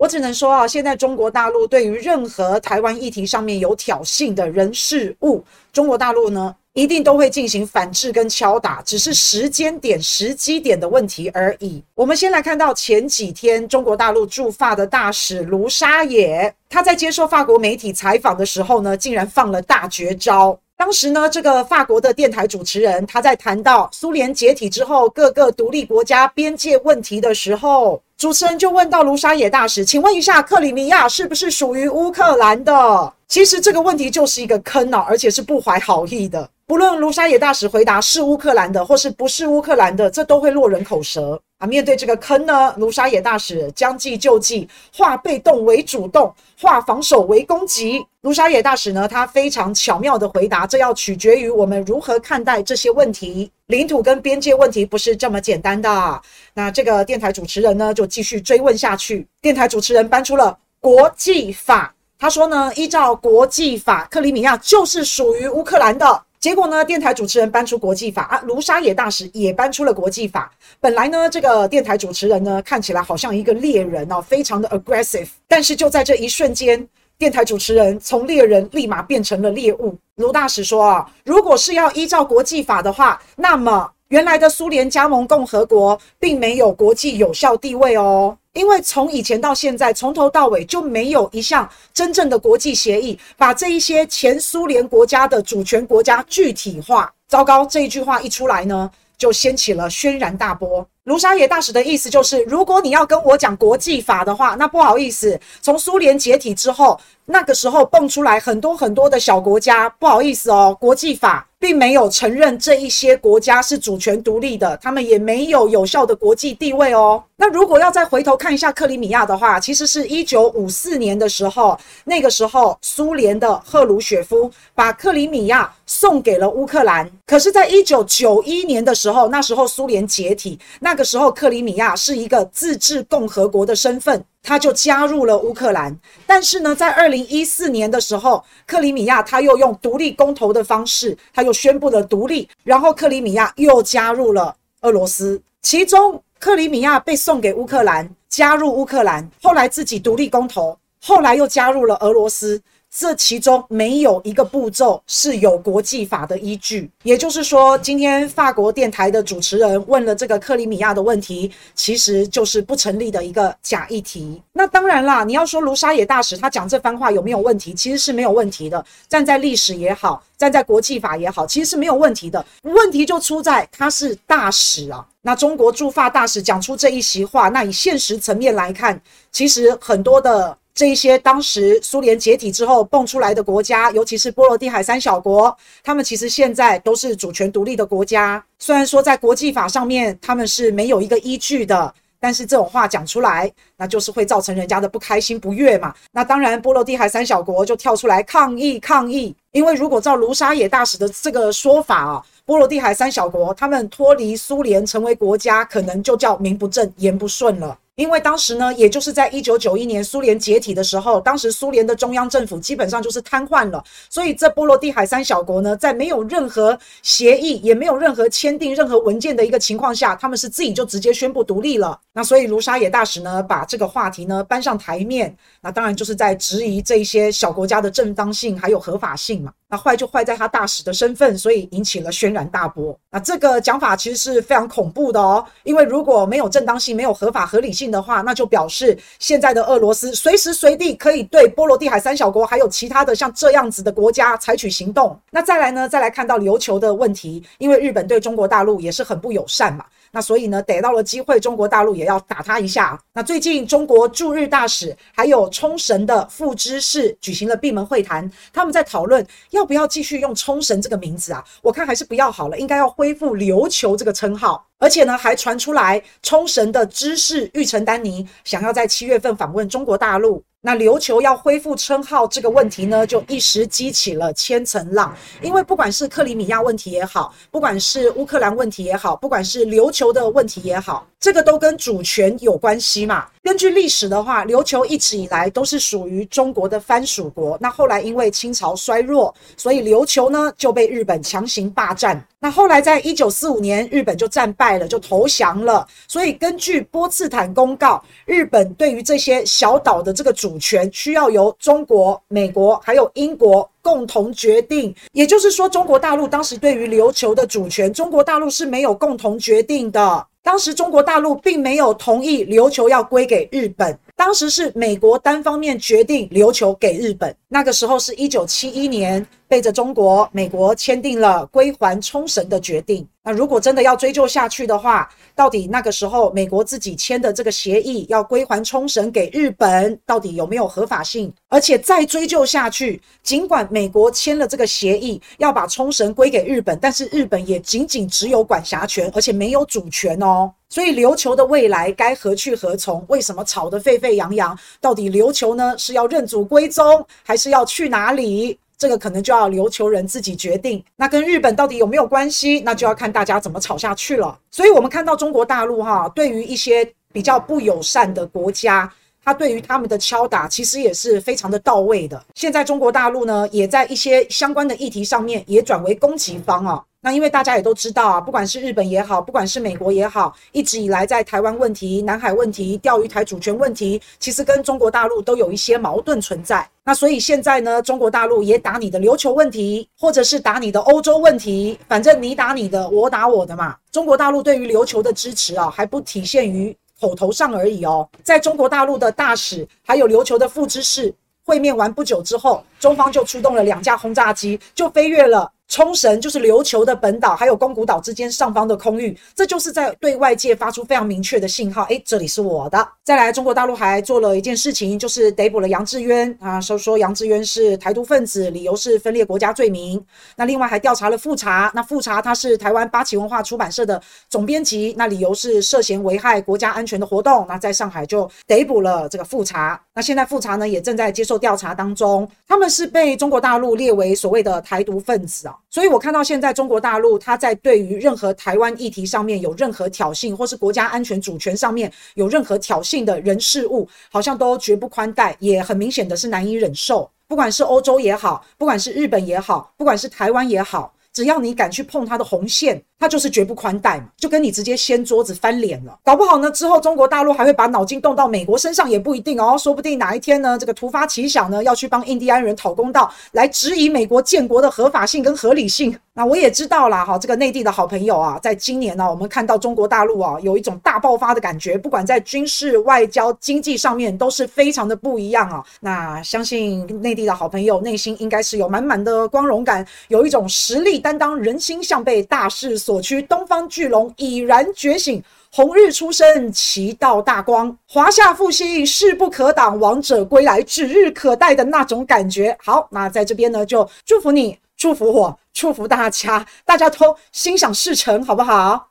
我只能说啊，现在中国大陆对于任何台湾议题上面有挑衅的人事物，中国大陆呢一定都会进行反制跟敲打，只是时间点、时机点的问题而已。我们先来看到前几天中国大陆驻法的大使卢沙野，他在接受法国媒体采访的时候呢，竟然放了大绝招。当时呢，这个法国的电台主持人他在谈到苏联解体之后各个独立国家边界问题的时候，主持人就问到卢沙野大使：“请问一下，克里米亚是不是属于乌克兰的？”其实这个问题就是一个坑啊，而且是不怀好意的。不论卢沙野大使回答是乌克兰的，或是不是乌克兰的，这都会落人口舌。啊，面对这个坑呢，卢沙野大使将计就计，化被动为主动，化防守为攻击。卢沙野大使呢，他非常巧妙地回答：这要取决于我们如何看待这些问题。领土跟边界问题不是这么简单的。那这个电台主持人呢，就继续追问下去。电台主持人搬出了国际法，他说呢，依照国际法，克里米亚就是属于乌克兰的。结果呢，电台主持人搬出国际法啊，卢沙野大使也搬出了国际法。本来呢，这个电台主持人呢，看起来好像一个猎人哦，非常的 aggressive。但是就在这一瞬间，电台主持人从猎人立马变成了猎物。卢大使说啊，如果是要依照国际法的话，那么原来的苏联加盟共和国并没有国际有效地位哦。因为从以前到现在，从头到尾就没有一项真正的国际协议，把这一些前苏联国家的主权国家具体化。糟糕，这一句话一出来呢，就掀起了轩然大波。卢沙野大使的意思就是，如果你要跟我讲国际法的话，那不好意思，从苏联解体之后，那个时候蹦出来很多很多的小国家，不好意思哦，国际法。并没有承认这一些国家是主权独立的，他们也没有有效的国际地位哦。那如果要再回头看一下克里米亚的话，其实是一九五四年的时候，那个时候苏联的赫鲁雪夫把克里米亚送给了乌克兰。可是，在一九九一年的时候，那时候苏联解体，那个时候克里米亚是一个自治共和国的身份。他就加入了乌克兰，但是呢，在二零一四年的时候，克里米亚他又用独立公投的方式，他又宣布了独立，然后克里米亚又加入了俄罗斯。其中，克里米亚被送给乌克兰，加入乌克兰，后来自己独立公投，后来又加入了俄罗斯。这其中没有一个步骤是有国际法的依据，也就是说，今天法国电台的主持人问了这个克里米亚的问题，其实就是不成立的一个假议题。那当然啦，你要说卢沙野大使他讲这番话有没有问题，其实是没有问题的。站在历史也好，站在国际法也好，其实是没有问题的。问题就出在他是大使啊。那中国驻法大使讲出这一席话，那以现实层面来看，其实很多的。这一些当时苏联解体之后蹦出来的国家，尤其是波罗的海三小国，他们其实现在都是主权独立的国家。虽然说在国际法上面他们是没有一个依据的，但是这种话讲出来，那就是会造成人家的不开心不悦嘛。那当然，波罗的海三小国就跳出来抗议抗议，因为如果照卢沙野大使的这个说法啊，波罗的海三小国他们脱离苏联成为国家，可能就叫名不正言不顺了。因为当时呢，也就是在一九九一年苏联解体的时候，当时苏联的中央政府基本上就是瘫痪了，所以这波罗的海三小国呢，在没有任何协议，也没有任何签订任何文件的一个情况下，他们是自己就直接宣布独立了。那所以卢沙野大使呢，把这个话题呢搬上台面，那当然就是在质疑这些小国家的正当性还有合法性嘛。那坏就坏在他大使的身份，所以引起了轩然大波。那这个讲法其实是非常恐怖的哦，因为如果没有正当性、没有合法合理性的话，那就表示现在的俄罗斯随时随地可以对波罗的海三小国还有其他的像这样子的国家采取行动。那再来呢，再来看到琉球的问题，因为日本对中国大陆也是很不友善嘛。那所以呢，逮到了机会，中国大陆也要打他一下。那最近中国驻日大使还有冲绳的副知事举行了闭门会谈，他们在讨论要要不要继续用冲绳这个名字啊？我看还是不要好了，应该要恢复琉球这个称号。而且呢，还传出来冲绳的知事玉城丹尼想要在七月份访问中国大陆。那琉球要恢复称号这个问题呢，就一时激起了千层浪。因为不管是克里米亚问题也好，不管是乌克兰问题也好，不管是琉球的问题也好，这个都跟主权有关系嘛。根据历史的话，琉球一直以来都是属于中国的藩属国。那后来因为清朝衰弱，所以琉球呢就被日本强行霸占。那后来在一九四五年，日本就战败了，就投降了。所以根据波茨坦公告，日本对于这些小岛的这个主权，需要由中国、美国还有英国共同决定。也就是说，中国大陆当时对于琉球的主权，中国大陆是没有共同决定的。当时中国大陆并没有同意琉球要归给日本，当时是美国单方面决定琉球给日本。那个时候是一九七一年，背着中国，美国签订了归还冲绳的决定。那如果真的要追究下去的话，到底那个时候美国自己签的这个协议要归还冲绳给日本，到底有没有合法性？而且再追究下去，尽管美国签了这个协议要把冲绳归给日本，但是日本也仅仅只有管辖权，而且没有主权哦。所以琉球的未来该何去何从？为什么吵得沸沸扬扬？到底琉球呢是要认祖归宗，还是要去哪里？这个可能就要琉球人自己决定。那跟日本到底有没有关系？那就要看大家怎么吵下去了。所以，我们看到中国大陆哈，对于一些比较不友善的国家，他对于他们的敲打其实也是非常的到位的。现在中国大陆呢，也在一些相关的议题上面也转为攻击方啊。那因为大家也都知道啊，不管是日本也好，不管是美国也好，一直以来在台湾问题、南海问题、钓鱼台主权问题，其实跟中国大陆都有一些矛盾存在。那所以现在呢，中国大陆也打你的琉球问题，或者是打你的欧洲问题，反正你打你的，我打我的嘛。中国大陆对于琉球的支持啊，还不体现于口头上而已哦。在中国大陆的大使还有琉球的副知事会面完不久之后，中方就出动了两架轰炸机，就飞越了。冲绳就是琉球的本岛，还有宫古岛之间上方的空域，这就是在对外界发出非常明确的信号。诶，这里是我的。再来，中国大陆还做了一件事情，就是逮捕了杨志渊啊，说说杨志渊是台独分子，理由是分裂国家罪名。那另外还调查了富察，那富察他是台湾八旗文化出版社的总编辑，那理由是涉嫌危害国家安全的活动。那在上海就逮捕了这个富察。那现在富察呢也正在接受调查当中，他们是被中国大陆列为所谓的台独分子啊。所以，我看到现在中国大陆，它在对于任何台湾议题上面有任何挑衅，或是国家安全主权上面有任何挑衅的人事物，好像都绝不宽待，也很明显的是难以忍受。不管是欧洲也好，不管是日本也好，不管是台湾也好，只要你敢去碰他的红线。他就是绝不宽待嘛，就跟你直接掀桌子翻脸了。搞不好呢，之后中国大陆还会把脑筋动到美国身上，也不一定哦。说不定哪一天呢，这个突发奇想呢，要去帮印第安人讨公道，来质疑美国建国的合法性跟合理性。那我也知道啦，哈，这个内地的好朋友啊，在今年呢，我们看到中国大陆啊，有一种大爆发的感觉，不管在军事、外交、经济上面，都是非常的不一样啊。那相信内地的好朋友内心应该是有满满的光荣感，有一种实力担当、人心向背、大势所趋，东方巨龙已然觉醒，红日初升，其道大光，华夏复兴势不可挡，王者归来指日可待的那种感觉。好，那在这边呢，就祝福你，祝福我，祝福大家，大家都心想事成，好不好？